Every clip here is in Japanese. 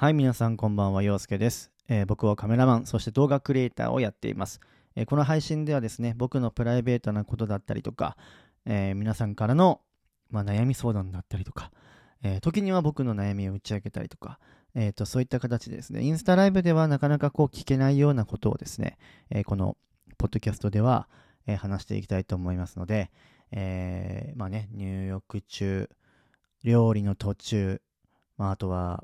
はい、皆さんこんばんは、陽介です、えー僕はカメラマン、そして動画クリエイターをやっています、えーこの配信ではですね、僕のプライベートなことだったりとか、えー皆さんからの、まあ、悩み相談だったりとか、えー時には僕の悩みを打ち明けたりとか、えーと、そういった形でですね、インスタライブではなかなかこう聞けないようなことをですね、えーこのポッドキャストでは、えー話していきたいと思いますので、えーまあね、入浴中、料理の途中、まあ、あとは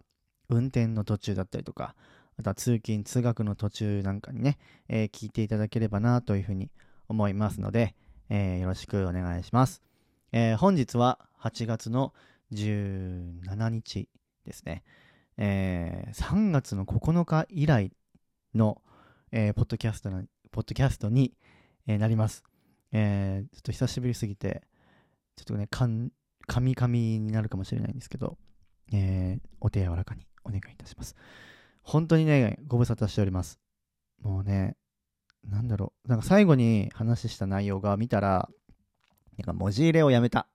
運転の途中だったりとか、あとは通勤、通学の途中なんかにね、えー聞いていただければなというふうに思いますので、えーよろしくお願いします。えー本日は8月の17日ですね。えー3月の9日以来の、えーポッドキャストなポッドキャストに、えーなります。えーちょっと久しぶりすぎて、ちょっとね、かん、噛み噛みになるかもしれないんですけど、えーお手柔らかにお願いいたします。本当にね、ご無沙汰しております。もうね、なんだろう、なんか最後に話した内容が見たら、なんか文字入れをやめた。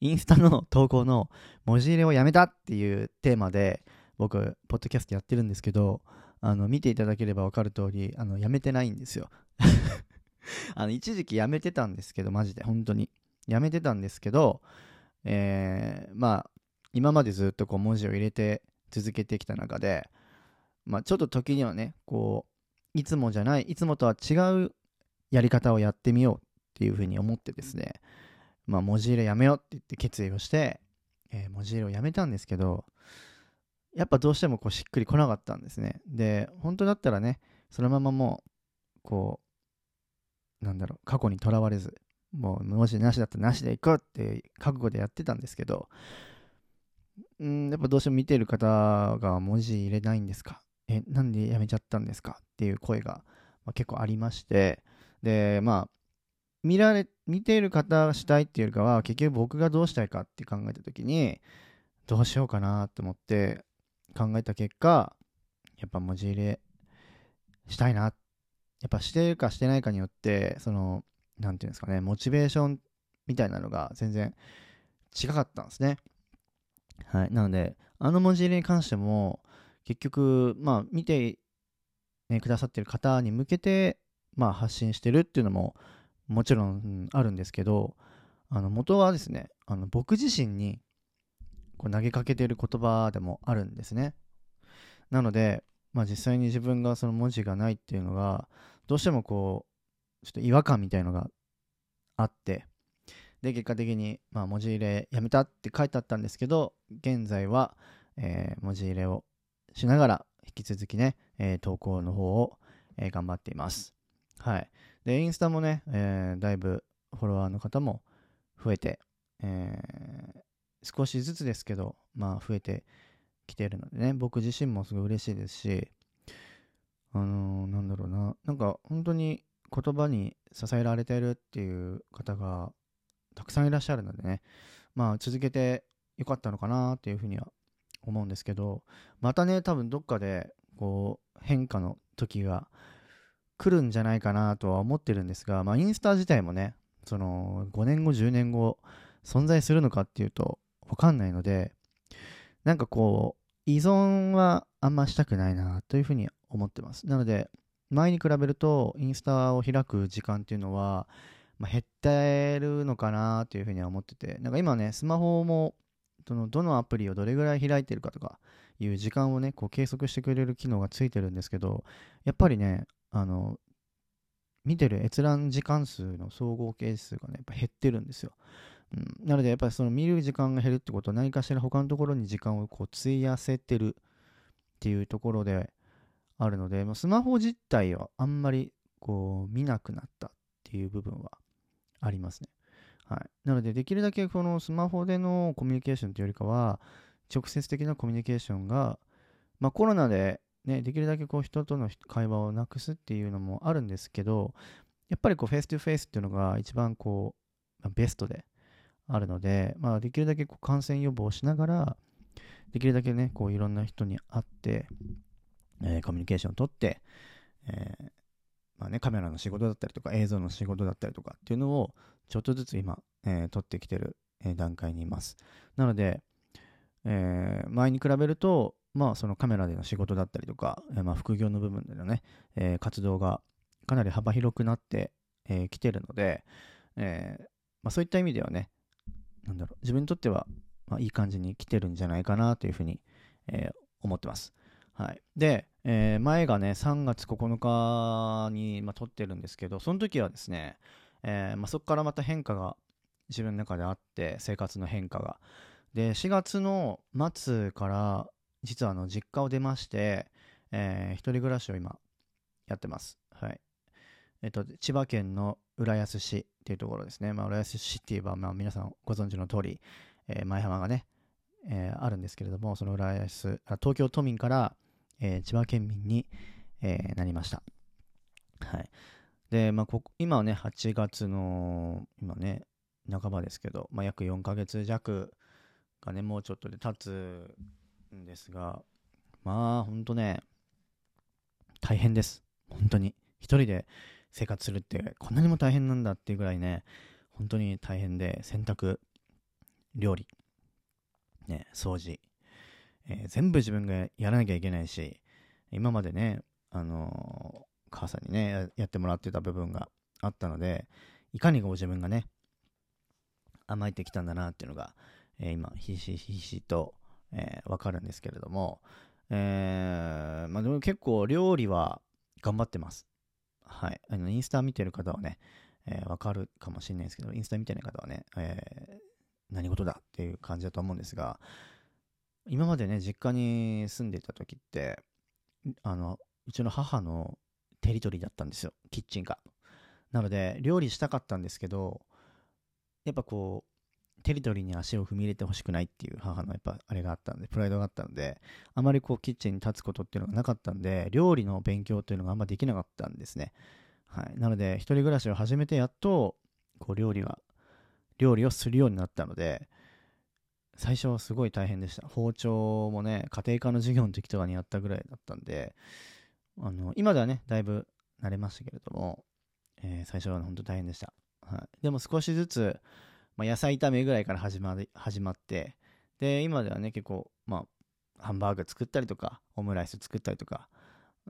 インスタの投稿の文字入れをやめたっていうテーマで、僕、ポッドキャストやってるんですけど、あの、見ていただければわかる通り、あの、やめてないんですよ。あの、一時期やめてたんですけど、マジで、本当に。やめてたんですけど、えー、まあ、今までずっとこう文字を入れて続けてきた中で、まあ、ちょっと時にはね、こう、いつもじゃない、いつもとは違うやり方をやってみようっていうふうに思ってですね、まあ、文字入れやめようって言って決意をして、えー文字入れをやめたんですけど、やっぱどうしてもこうしっくりこなかったんですね。で、本当だったらね、そのままもう、こう、なんだろう、過去にとらわれず、もう文字なしだったらなしでいこうって覚悟でやってたんですけど、うん、やっぱどうしても見てる方が文字入れないんですか？え、なんでやめちゃったんですか？っていう声が、まあ、結構ありまして、で、まあ、見られ、見ている方がしたいっていうよりかは、結局僕がどうしたいかって考えたときに、どうしようかなって思って考えた結果、やっぱ文字入れしたいな。やっぱしてるかしてないかによって、その、なんていうんですかね、モチベーションみたいなのが全然違かったんですね。はい。なので、あの文字入れに関しても、結局、まあ、見て、ね、くださってる方に向けて、まあ、発信してるっていうのも、もちろん、うんあるんですけど、あの、元はですね、あの、僕自身に、こう投げかけてる言葉でもあるんですね。なので、まあ、実際に自分がその文字がないっていうのが、どうしてもこう、ちょっと違和感みたいのがあって、で、結果的に、まあ、文字入れやめたって書いてあったんですけど、現在は、えー文字入れをしながら、引き続きね、えー投稿の方を、えー頑張っています。はい。で、インスタもね、えーだいぶフォロワーの方も増えて、えー少しずつですけど、まあ、増えてきてるのでね、僕自身もすごい嬉しいですし、あのーなんだろうな、なんか本当に言葉に支えられてるっていう方がたくさんいらっしゃるのでね、まあ続けてよかったのかなっていうふうには思うんですけど、またね、多分どっかでこう変化の時が来るんじゃないかなとは思ってるんですが、まあインスタ自体もね、その5年後、10年後存在するのかっていうとわかんないので、なんかこう依存はあんましたくないなというふうに思ってます。なので、前に比べるとインスタを開く時間っていうのは、まあ、減ってるのかなというふうには思ってて、なんか今ね、スマホもそのどのアプリをどれぐらい開いてるかとかいう時間をね、こう計測してくれる機能がついてるんですけど、やっぱりね、あの、見てる閲覧時間数の総合係数がね、やっぱ減ってるんですよ。うん、なので、やっぱりその見る時間が減るってことは何かしら他のところに時間をこう費やせてるっていうところであるので、まスマホ自体はあんまりこう見なくなったっていう部分はありますね。はい。なので、できるだけこのスマホでのコミュニケーションというよりかは、直接的なコミュニケーションが、まあコロナでね、できるだけこう人との会話をなくすっていうのもあるんですけど、やっぱりこうフェイス2フェイスっていうのが一番こう、まあベストであるので、まあできるだけこう感染予防しながら、できるだけね、こういろんな人に会って、えーコミュニケーションをとって、えーまあね、カメラの仕事だったりとか映像の仕事だったりとかっていうのをちょっとずつ今、えー撮ってきてる、えー段階にいます。なので、えー前に比べると、まあそのカメラでの仕事だったりとか、えー、まあ副業の部分でのね、えー、活動がかなり幅広くなってき、えー、てるので、えーまあ、そういった意味ではね、なんだろう、自分にとっては、まあ、いい感じに来てるんじゃないかなというふうに、えー、思ってます。はい。で、えー、前がね、3月9日に、まあ、撮ってるんですけど、その時はですね、えーまあ、そこからまた変化が自分の中であって、生活の変化が。で、4月の末から、実はあの実家を出まして、えー、一人暮らしを今やってます。はい。えっと、千葉県の浦安市っていうところですね。まあ、浦安市って言えば、まあ、皆さんご存知の通り、えー、前浜がね、えー、あるんですけれども、その浦安、東京都民から、えー、千葉県民に、えー、なりました。はい。で、まあ、こ今はね、8月の、今ね、半ばですけど、まあ、約4ヶ月弱がね、もうちょっとで経つんですが、まあ、ほんとね、大変です。本当に。一人で生活するってこんなにも大変なんだっていうぐらいね、本当に大変で、洗濯、料理、ね、掃除、えー、全部自分がやらなきゃいけないし、今までね、あのー、母さんにね、やってもらってた部分があったので、いかにご自分がね、甘えてきたんだなっていうのが、えー、今、ひしひしと、えー、わかるんですけれども、えー、まあでも結構料理は頑張ってます。はい。あの、インスタ見てる方はね、えー、わかるかもしれないですけど、インスタ見てない方はね、えー、何事だっていう感じだと思うんですが、今までね、実家に住んでいた時って、あの、うちの母のテリトリーだったんですよ、キッチンが。なので、料理したかったんですけど、やっぱこう、テリトリーに足を踏み入れてほしくないっていう母のやっぱあれがあったんで、プライドがあったので、あまりこうキッチンに立つことっていうのがなかったんで、料理の勉強っていうのがあんまできなかったんですね。はい。なので、一人暮らしを始めてやっと、こう料理が、料理をするようになったので、最初はすごい大変でした。包丁もね、家庭科の授業の時とかにやったぐらいだったんで、あの、今ではね、だいぶ慣れましたけれども、えー、最初は本当大変でした。はい。でも少しずつ、まあ、野菜炒めぐらいから始ま始まって、で、今ではね、結構、まあ、ハンバーグ作ったりとか、オムライス作ったりとか、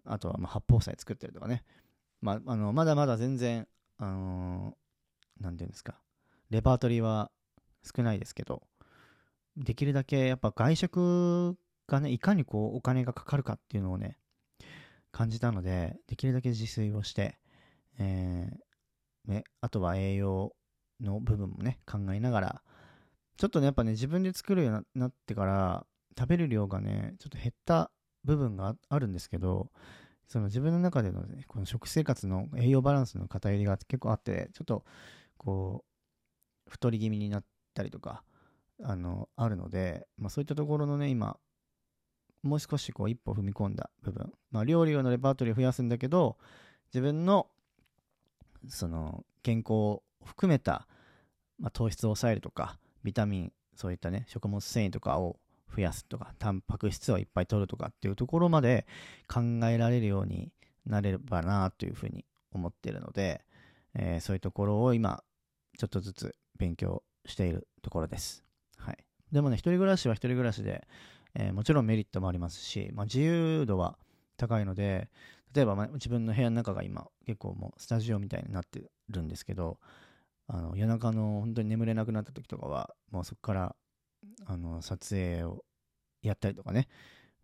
あとはまあ八宝菜作ったりとかね、まあ、あの、まだまだ全然、あのー、ていうんですか、レパートリーは少ないですけど、できるだけやっぱ外食がね、いかにこうお金がかかるかっていうのをね、感じたので、できるだけ自炊をして、えー、ね、あとは栄養の部分もね、考えながら、ちょっとね、やっぱね、自分で作るようになってから、食べる量がね、ちょっと減った部分があるんですけど、その自分の中でのね、この食生活の栄養バランスの偏りが結構あって、ちょっと、こう、太り気味になったりとか、あの、あるので、まあそういったところのね、今、もう少しこう一歩踏み込んだ部分。まあ料理用のレパートリーを増やすんだけど、自分の、その、健康を含めた、まあ、糖質を抑えるとか、ビタミン、そういったね、食物繊維とかを増やすとか、タンパク質をいっぱい取るとかっていうところまで考えられるようになれればなというふうに思ってるので、えー、そういうところを今、ちょっとずつ勉強しているところです。でもね、一人暮らしは一人暮らしで、えー、もちろんメリットもありますし、まあ、自由度は高いので、例えば、まあ、自分の部屋の中が今結構もうスタジオみたいになってるんですけど、あの夜中の本当に眠れなくなった時とかは、もうそこからあの撮影をやったりとかね、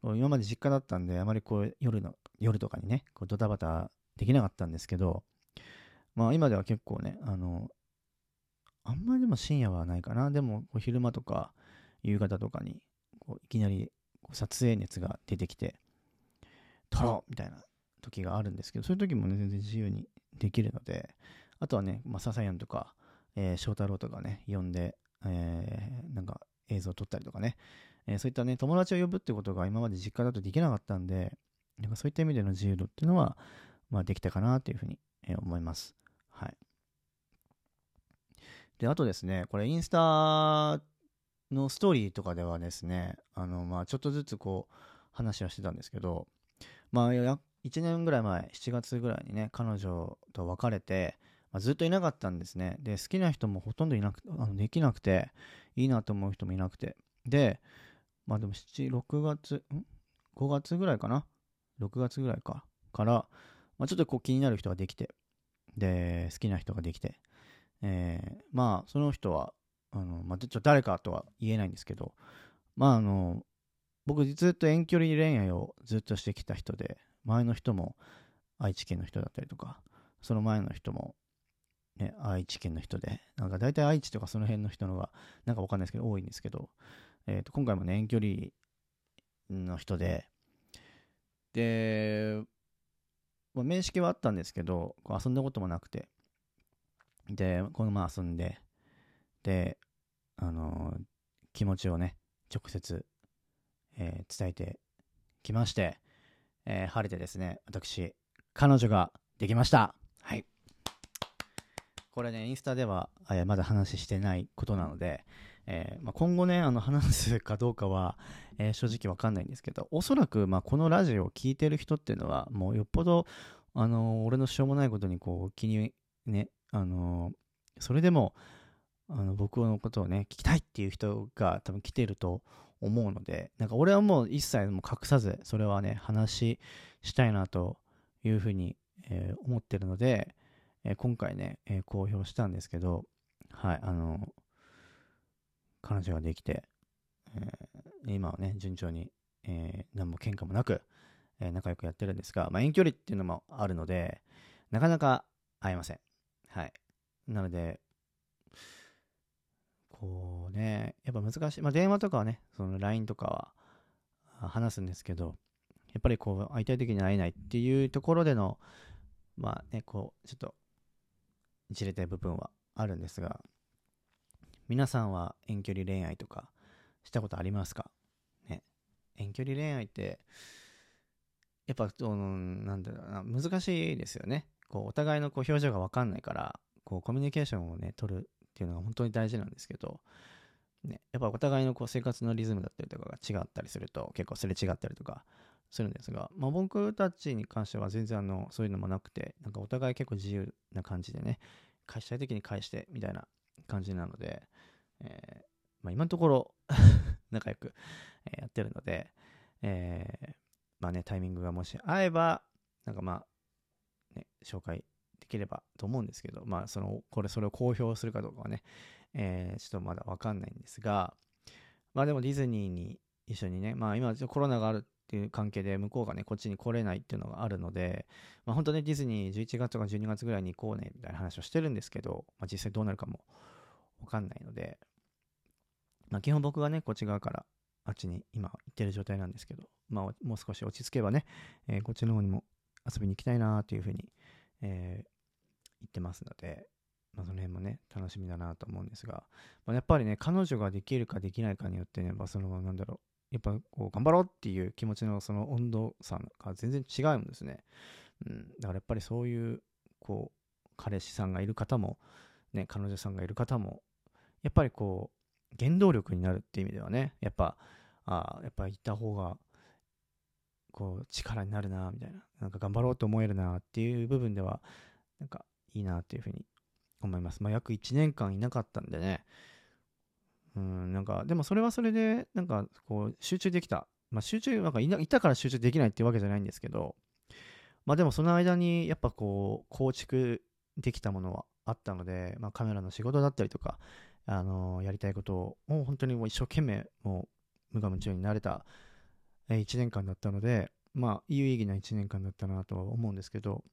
今まで実家だったんで、あまりこう夜の、夜とかにね、こうドタバタできなかったんですけど、まあ今では結構ね、あの、あんまりでも深夜はないかな。でも、昼間とか夕方とかに、こういきなり撮影熱が出てきて、撮ろうみたいな時があるんですけど、そういう時もね、全然自由にできるので、あとはね、まあ、笹谷とか、えー、翔太郎とかね、呼んで、えー、なんか映像を撮ったりとかね、えー、そういったね、友達を呼ぶってことが今まで実家だとできなかったんで、なんかそういった意味での自由度っていうのは、まあ、できたかなというふうに、えー、思います。はい。で、あとですね、これインスタのストーリーとかではですね、あの、まあ、ちょっとずつこう、話はしてたんですけど、まあ、1年ぐらい前、7月ぐらいにね、彼女と別れて、まあ、ずっといなかったんですね。で、好きな人もほとんどいなくあのできなくて、いいなと思う人もいなくて。で、まあでも7、6月、ん？5月ぐらいかな ?6 月ぐらいか。から、まあ、ちょっとこう気になる人ができて、で、好きな人ができて、えー、まあ、その人は、あの、まあ、ちょっと誰かとは言えないんですけど、まあ、あの、僕ずっと遠距離恋愛をずっとしてきた人で、前の人も愛知県の人だったりとか、その前の人も、ね、愛知県の人で、なんか大体愛知とかその辺の人のが、なんかわかんないですけど、多いんですけど、えっ、ー、と、今回もね、遠距離の人で、で、まあ、面識はあったんですけど、こう遊んだこともなくて、で、このまま遊んで、で、あの、気持ちをね、直接、えー、伝えてきまして、えー、晴れてですね、私、彼女ができました。はい。これね、インスタでは、えまだ話してないことなので、えー、まあ、今後ね、あの話すかどうかは、えー、正直わかんないんですけど、おそらく、まあ、このラジオを聴いてる人っていうのは、もうよっぽど、あのー、俺のしょうもないことにこう気にね、あのそれでも、あの僕のことをね、聞きたいっていう人が多分来てると思うので、なんか俺はもう一切も隠さず、それはね、話したいなというふうに、えー、思ってるので、えー、今回ね、えー、公表したんですけど、はい、あの彼女ができて、え今はね、順調に、え何も喧嘩もなく、え仲良くやってるんですが、まあ、遠距離っていうのもあるので、なかなか会えません。はい。なので、こうね、やっぱ難しい。まあ、電話とかはね、その LINE とかは話すんですけど、やっぱりこう、会いたい時に会えないっていうところでの、まあね、こう、ちょっと、いじれたい部分はあるんですが、皆さんは遠距離恋愛とかしたことありますか？ね。遠距離恋愛って、やっぱ、その、なんだろうな、難しいですよね。こう、お互いのこう表情がわかんないから、こう、コミュニケーションをね、取るっていうのが本当に大事なんですけど、ね、やっぱお互いのこう生活のリズムだったりとかが違ったりすると結構すれ違ったりとかするんですが、まあ、僕たちに関しては全然あのそういうのもなくてなんかお互い結構自由な感じでね返したい時に返してみたいな感じなので、えー、まあ、今のところ 仲良く、やってるので、えー、まあねタイミングがもし合えばなんかまあね紹介できればと思うんですけど、まあ、その、これ、それを公表するかどうかはね、えー、ちょっとまだわかんないんですが、まあでもディズニーに一緒にね、まあ今コロナがあるっていう関係で向こうがね、こっちに来れないっていうのがあるので、まあ本当ね、ディズニー11月とか12月ぐらいに行こうね、みたいな話をしてるんですけど、まあ実際どうなるかもわかんないので、まあ基本僕がね、こっち側からあっちに今行ってる状態なんですけど、まあもう少し落ち着けばね、えー、こっちの方にも遊びに行きたいなっていうふうに、えー、言ってますので、まあ、その辺もね、楽しみだなと思うんですが、まあ、やっぱりね、彼女ができるかできないかによってね、まあ、その、なんだろう、やっぱこう、頑張ろうっていう気持ちのその温度差が全然違うんですね。うん、だからやっぱりそういう、こう、彼氏さんがいる方も、ね、彼女さんがいる方も、やっぱりこう、原動力になるっていう意味ではね、やっぱ、あやっぱ行った方が、こう、力になるな、みたいな、なんか頑張ろうと思えるなっていう部分では、なんかいいなっていうふうに思います。まあ、約1年間いなかったんでね。うん、なんか、でもそれはそれで、なんか、こう、集中できた。まあ、集中、なんかいいたから集中できないっていうわけじゃないんですけど、まあでもその間に、やっぱこう、構築できたものはあったので、まあカメラの仕事だったりとか、あのー、やりたいことを、もう本当にもう一生懸命、もう、無我夢中になれた、え、1年間だったので、まあ、有意義な1年間だったなとは思うんですけど、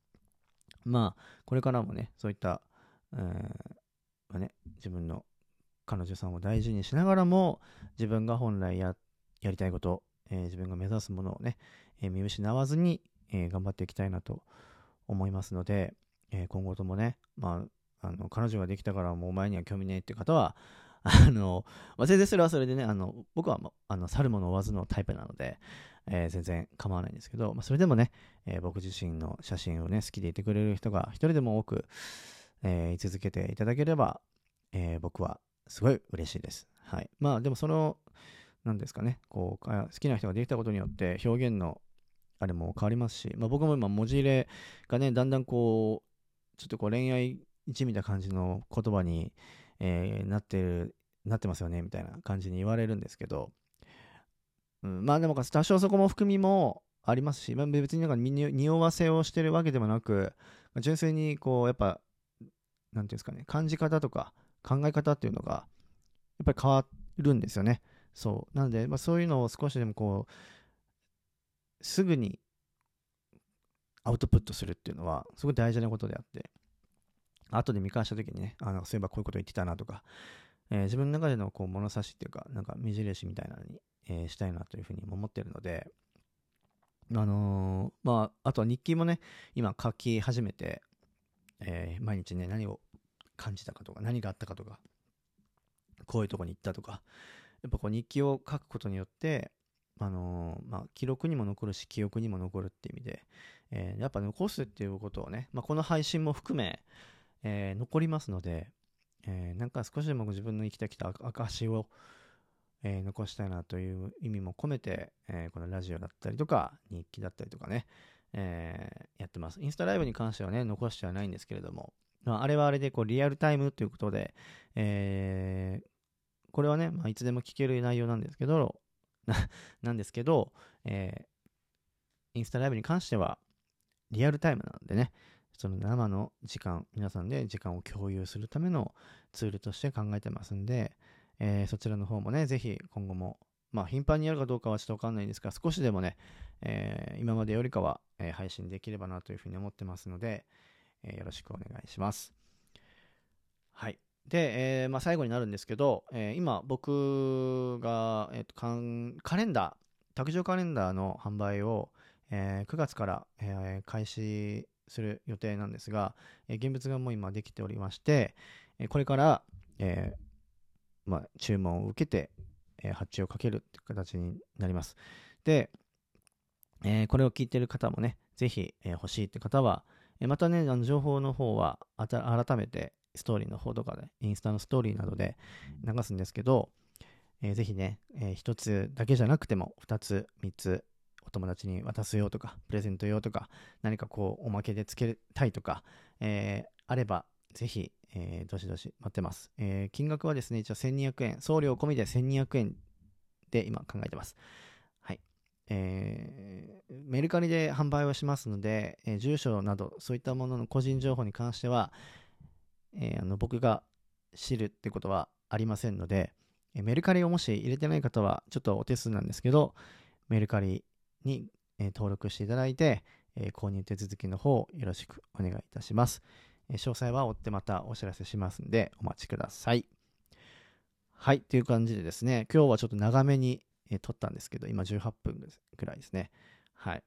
まあ、これからもね、そういった、えー、ね、自分の彼女さんを大事にしながらも、自分が本来ややりたいこと、えー、自分が目指すものをね、えー、見失わずに、え頑張っていきたいなと思いますので、え今後ともね、まあ、あの彼女ができたからもうお前には興味ねえって方は、あの、まあ、全然それはそれでね、あの、僕は、あの、去る者追わずのタイプなので、えー、全然構わないんですけど、まあ、それでもね、えー、僕自身の写真をね、好きでいてくれる人が一人でも多く、えー、居続けていただければ、え僕はすごい嬉しいです。はい。まあ、でもその、なんですかね、こう、好きな人ができたことによって表現のあれも変わりますし、まあ、僕も今文字入れがね、だんだんこう、ちょっとこう恋愛一味な感じの言葉に、え、なってる、なってますよね、みたいな感じに言われるんですけど、うん、まあでも多少そこも含みもありますし、まあ、別になんか匂わせをしてるわけでもなく、純粋にこう、やっぱ、なんていうんですかね、感じ方とか考え方っていうのが、やっぱり変わるんですよね。そう。なので、まあ、そういうのを少しでもこう、すぐにアウトプットするっていうのは、すごい大事なことであって、後で見返した時にね、あのそういえばこういうこと言ってたなとか、えー、自分の中でのこう物差しっていうか、なんか目印みたいなのに、えー、したいなというふうに思ってるので、あのー、まあ、あとは日記もね、今書き始めて、えー、毎日ね、何を感じたかとか、何があったかとか、こういうとこに行ったとか、やっぱこう日記を書くことによって、あのー、まあ、記録にも残るし、記憶にも残るっていう意味で、えー、やっぱ残すっていうことをね、まあ、この配信も含め、えー、残りますので、えなんか少しでも自分の生きてきた証を、え残したいなという意味も込めて、えこのラジオだったりとか、日記だったりとかね、えやってます。インスタライブに関してはね、残してはないんですけれども、まあ、あれはあれでこうリアルタイムということで、えこれはね、まあ、いつでも聞ける内容なんですけど、なんですけど、えー、インスタライブに関しては、リアルタイムなのでね、その生の時間、皆さんで時間を共有するためのツールとして考えてますんで、えー、そちらの方もね、ぜひ今後も、まあ頻繁にやるかどうかはちょっとわかんないんですが、少しでもね、えー、今までよりかは、えー、配信できればなというふうに思ってますので、えよろしくお願いします。はい。で、え、まあ、最後になるんですけど、え、今僕が、えーと、カレンダー、卓上カレンダーの販売を、え、9月から、え開始する予定なんですが、え現物がもう今できておりまして、えこれから、えまあ、注文を受けて、え発注をかけるっていう形になります。で、えこれを聞いている方もね、ぜひ、え欲しいって方は、えまたね、あの情報の方は改めて、ストーリーの方とかで、インスタのストーリーなどで流すんですけど、えー、ぜひね、え、1つだけじゃなくても、2つ、3つ、お友達に渡すよとか、プレゼント用とか、何かこう、おまけでつけたいとか、え、あれば、ぜひ、えー、どしどし待ってます。えー、金額はですね、一応1200円、送料込みで1200円で今考えてます。はい。えー、メルカリで販売をしますので、え、住所など、そういったものの個人情報に関しては、え、あの僕が知るってことはありませんので、えメルカリをもし入れてない方はちょっとお手数なんですけど、メルカリに、え登録していただいて、え購入手続きの方よろしくお願いいたします。詳細は追ってまたお知らせしますんでお待ちください。はい、という感じでですね、今日はちょっと長めに、え撮ったんですけど、今18分くらいですね。はい。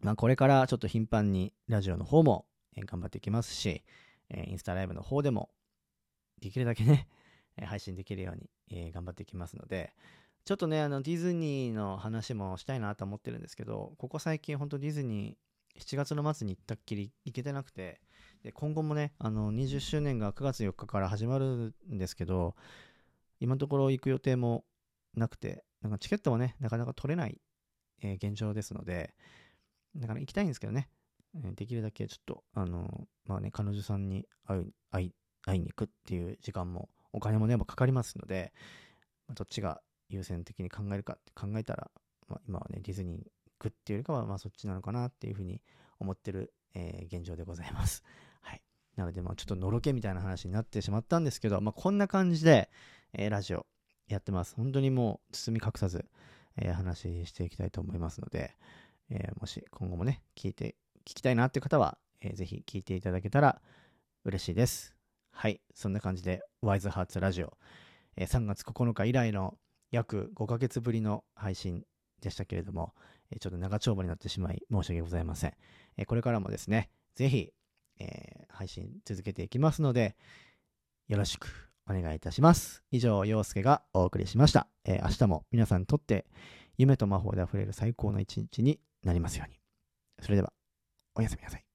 まあ、これからちょっと頻繁にラジオの方も、え頑張っていきますし、えインスタライブの方でも、できるだけね、配信できるように、え頑張っていきますので、ちょっとね、あの、ディズニーの話もしたいなと思ってるんですけど、ここ最近本当ディズニー、7月の末に行ったっきり行けてなくて、で、今後もね、あの、20周年が9月4日から始まるんですけど、今のところ行く予定もなくて、なんかチケットもね、なかなか取れない、えー、現状ですので、だから行きたいんですけどね、できるだけちょっと、あの、まあね、彼女さんに会い、会い、に行くっていう時間も、お金もね、かかりますので、まあ、どっちが優先的に考えるかって考えたら、まあ、今はね、ディズニー行くっていうよりかは、まあそっちなのかなっていうふうに思ってる、えー、現状でございます。なので、まあちょっとのろけみたいな話になってしまったんですけど、まあこんな感じで、えー、ラジオやってます。本当にもう包み隠さず、えー、話していきたいと思いますので、えー、もし今後もね、聞いて聞きたいなっていう方は、えー、ぜひ聞いていただけたら嬉しいです。はい。そんな感じで、ワイズハーツラジオ、えー、3月9日以来の約5ヶ月ぶりの配信でしたけれども、えー、ちょっと長丁場になってしまい申し訳ございません。えー、これからもですね、ぜひ、えー、配信続けていきますので、よろしくお願いいたします。以上、陽介がお送りしました。えー、明日も皆さんにとって夢と魔法で溢れる最高の一日になりますように。それでは。おやすみなさい。